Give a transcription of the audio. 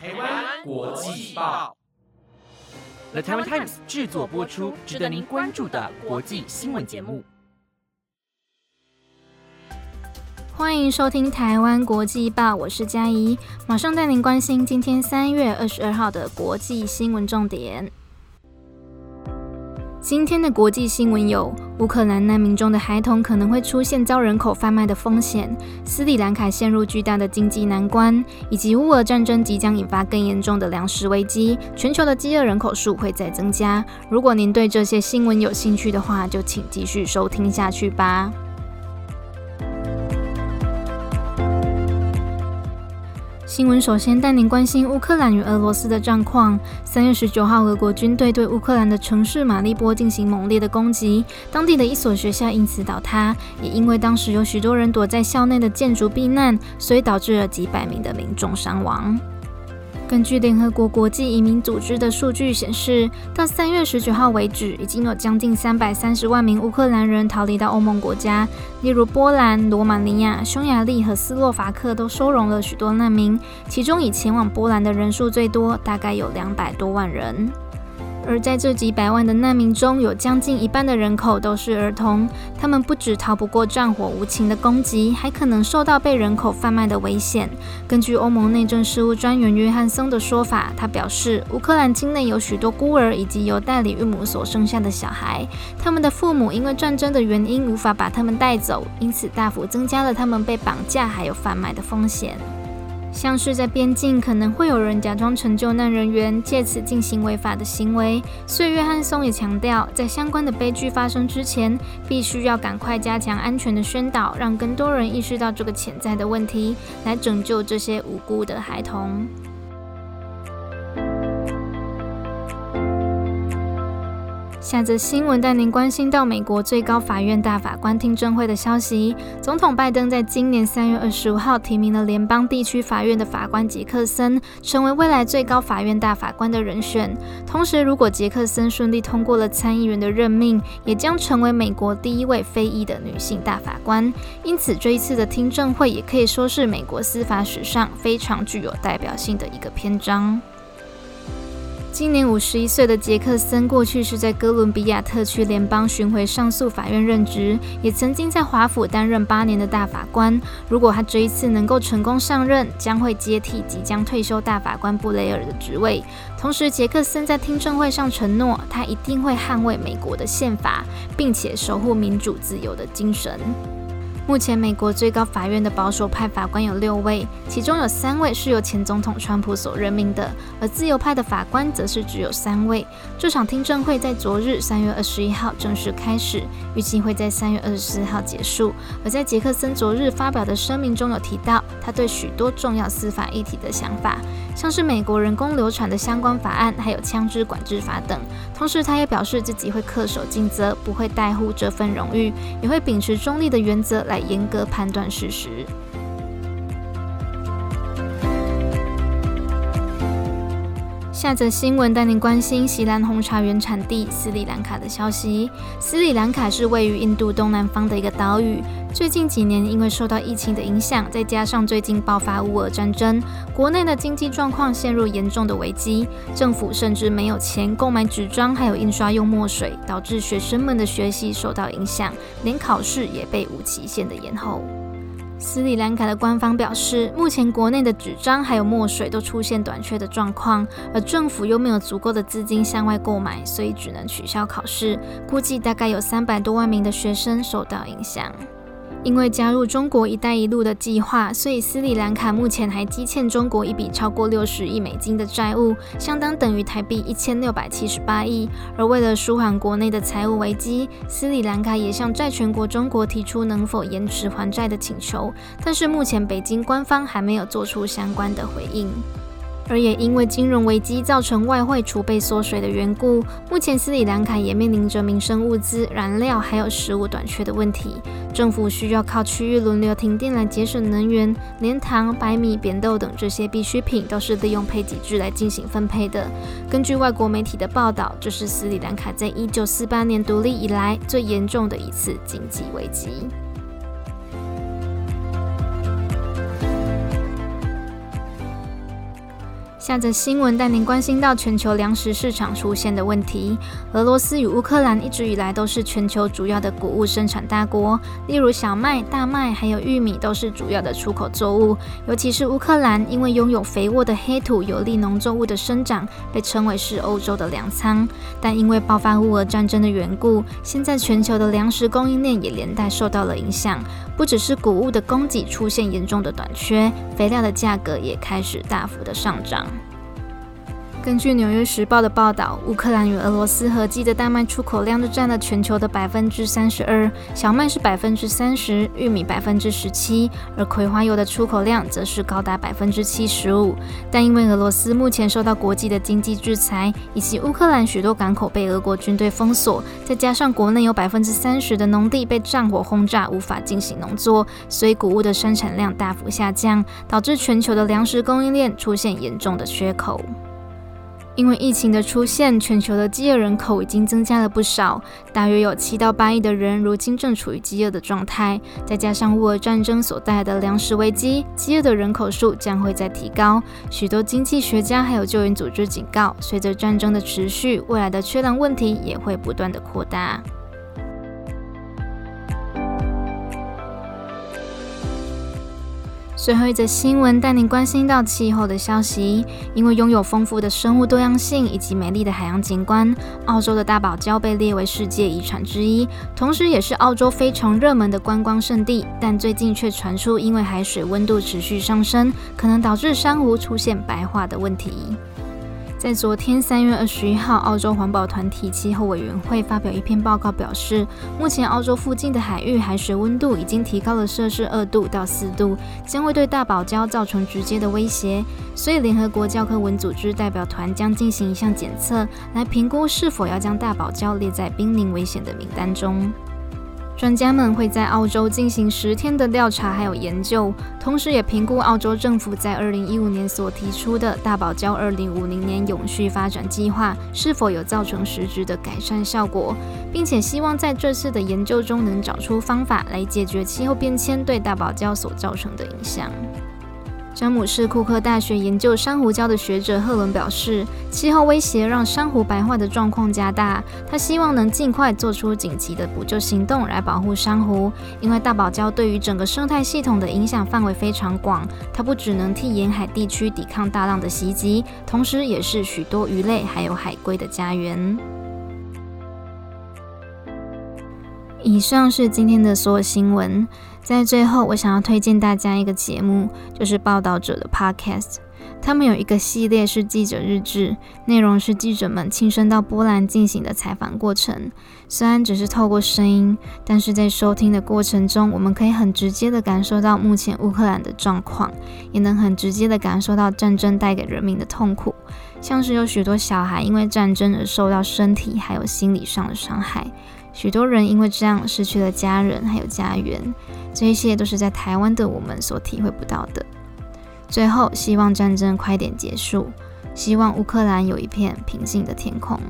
台湾国际报，The Taiwan Times 制作播出，值得您关注的国际新闻节目。欢迎收听台湾国际报，我是嘉怡，马上带您关心今天三月二十二号的国际新闻重点。今天的国际新闻有：乌克兰难民中的孩童可能会出现遭人口贩卖的风险；斯里兰卡陷入巨大的经济难关；以及乌俄战争即将引发更严重的粮食危机，全球的饥饿人口数会再增加。如果您对这些新闻有兴趣的话，就请继续收听下去吧。新闻首先带您关心乌克兰与俄罗斯的战况。三月十九号，俄国军队对乌克兰的城市马利波进行猛烈的攻击，当地的一所学校因此倒塌，也因为当时有许多人躲在校内的建筑避难，所以导致了几百名的民众伤亡。根据联合国国际移民组织的数据显示，到三月十九号为止，已经有将近三百三十万名乌克兰人逃离到欧盟国家，例如波兰、罗马尼亚、匈牙利和斯洛伐克都收容了许多难民，其中以前往波兰的人数最多，大概有两百多万人。而在这几百万的难民中，有将近一半的人口都是儿童。他们不只逃不过战火无情的攻击，还可能受到被人口贩卖的危险。根据欧盟内政事务专员约翰松的说法，他表示，乌克兰境内有许多孤儿以及由代理孕母所生下的小孩，他们的父母因为战争的原因无法把他们带走，因此大幅增加了他们被绑架还有贩卖的风险。像是在边境，可能会有人假装成救难人员，借此进行违法的行为。所以约翰松也强调，在相关的悲剧发生之前，必须要赶快加强安全的宣导，让更多人意识到这个潜在的问题，来拯救这些无辜的孩童。下则新闻带您关心到美国最高法院大法官听证会的消息。总统拜登在今年三月二十五号提名了联邦地区法院的法官杰克森，成为未来最高法院大法官的人选。同时，如果杰克森顺利通过了参议员的任命，也将成为美国第一位非裔的女性大法官。因此，这一次的听证会也可以说是美国司法史上非常具有代表性的一个篇章。今年五十一岁的杰克森，过去是在哥伦比亚特区联邦巡回上诉法院任职，也曾经在华府担任八年的大法官。如果他这一次能够成功上任，将会接替即将退休大法官布雷尔的职位。同时，杰克森在听证会上承诺，他一定会捍卫美国的宪法，并且守护民主自由的精神。目前，美国最高法院的保守派法官有六位，其中有三位是由前总统川普所任命的，而自由派的法官则是只有三位。这场听证会在昨日三月二十一号正式开始，预计会在三月二十四号结束。而在杰克森昨日发表的声明中有提到，他对许多重要司法议题的想法，像是美国人工流产的相关法案，还有枪支管制法等。同时，他也表示自己会恪守尽责，不会带护这份荣誉，也会秉持中立的原则来严格判断事实。下则新闻带您关心锡兰红茶原产地斯里兰卡的消息。斯里兰卡是位于印度东南方的一个岛屿。最近几年，因为受到疫情的影响，再加上最近爆发乌俄战争，国内的经济状况陷入严重的危机。政府甚至没有钱购买纸张，还有印刷用墨水，导致学生们的学习受到影响，连考试也被无期限的延后。斯里兰卡的官方表示，目前国内的纸张还有墨水都出现短缺的状况，而政府又没有足够的资金向外购买，所以只能取消考试。估计大概有三百多万名的学生受到影响。因为加入中国“一带一路”的计划，所以斯里兰卡目前还积欠中国一笔超过六十亿美金的债务，相当等于台币一千六百七十八亿。而为了舒缓国内的财务危机，斯里兰卡也向债权国中国提出能否延迟还债的请求，但是目前北京官方还没有做出相关的回应。而也因为金融危机造成外汇储备缩水的缘故，目前斯里兰卡也面临着民生物资、燃料还有食物短缺的问题。政府需要靠区域轮流停电来节省能源，连糖、白米、扁豆等这些必需品都是利用配给制来进行分配的。根据外国媒体的报道，这是斯里兰卡在一九四八年独立以来最严重的一次经济危机。下则新闻带您关心到全球粮食市场出现的问题。俄罗斯与乌克兰一直以来都是全球主要的谷物生产大国，例如小麦、大麦还有玉米都是主要的出口作物。尤其是乌克兰，因为拥有肥沃的黑土，有利农作物的生长，被称为是欧洲的粮仓。但因为爆发乌俄战争的缘故，现在全球的粮食供应链也连带受到了影响。不只是谷物的供给出现严重的短缺，肥料的价格也开始大幅的上涨。根据《纽约时报》的报道，乌克兰与俄罗斯合计的大麦出口量就占了全球的百分之三十二，小麦是百分之三十，玉米百分之十七，而葵花油的出口量则是高达百分之七十五。但因为俄罗斯目前受到国际的经济制裁，以及乌克兰许多港口被俄国军队封锁，再加上国内有百分之三十的农地被战火轰炸，无法进行农作，所以谷物的生产量大幅下降，导致全球的粮食供应链出现严重的缺口。因为疫情的出现，全球的饥饿人口已经增加了不少，大约有七到八亿的人如今正处于饥饿的状态。再加上乌俄战争所带来的粮食危机，饥饿的人口数将会再提高。许多经济学家还有救援组织警告，随着战争的持续，未来的缺粮问题也会不断的扩大。最后一则新闻带您关心到气候的消息。因为拥有丰富的生物多样性以及美丽的海洋景观，澳洲的大堡礁被列为世界遗产之一，同时也是澳洲非常热门的观光胜地。但最近却传出，因为海水温度持续上升，可能导致珊瑚出现白化的问题。在昨天三月二十一号，澳洲环保团体气候委员会发表一篇报告，表示目前澳洲附近的海域海水温度已经提高了摄氏二度到四度，将会对大堡礁造成直接的威胁。所以，联合国教科文组织代表团将进行一项检测，来评估是否要将大堡礁列在濒临危险的名单中。专家们会在澳洲进行十天的调查还有研究，同时也评估澳洲政府在二零一五年所提出的大堡礁二零五零年永续发展计划是否有造成实质的改善效果，并且希望在这次的研究中能找出方法来解决气候变迁对大堡礁所造成的影响。詹姆士库克大学研究珊瑚礁的学者赫伦表示，气候威胁让珊瑚白化的状况加大。他希望能尽快做出紧急的补救行动来保护珊瑚，因为大堡礁对于整个生态系统的影响范围非常广。它不只能替沿海地区抵抗大浪的袭击，同时也是许多鱼类还有海龟的家园。以上是今天的所有新闻。在最后，我想要推荐大家一个节目，就是报道者的 Podcast。他们有一个系列是记者日志，内容是记者们亲身到波兰进行的采访过程。虽然只是透过声音，但是在收听的过程中，我们可以很直接的感受到目前乌克兰的状况，也能很直接的感受到战争带给人民的痛苦。像是有许多小孩因为战争而受到身体还有心理上的伤害。许多人因为这样失去了家人，还有家园，这一切都是在台湾的我们所体会不到的。最后，希望战争快点结束，希望乌克兰有一片平静的天空。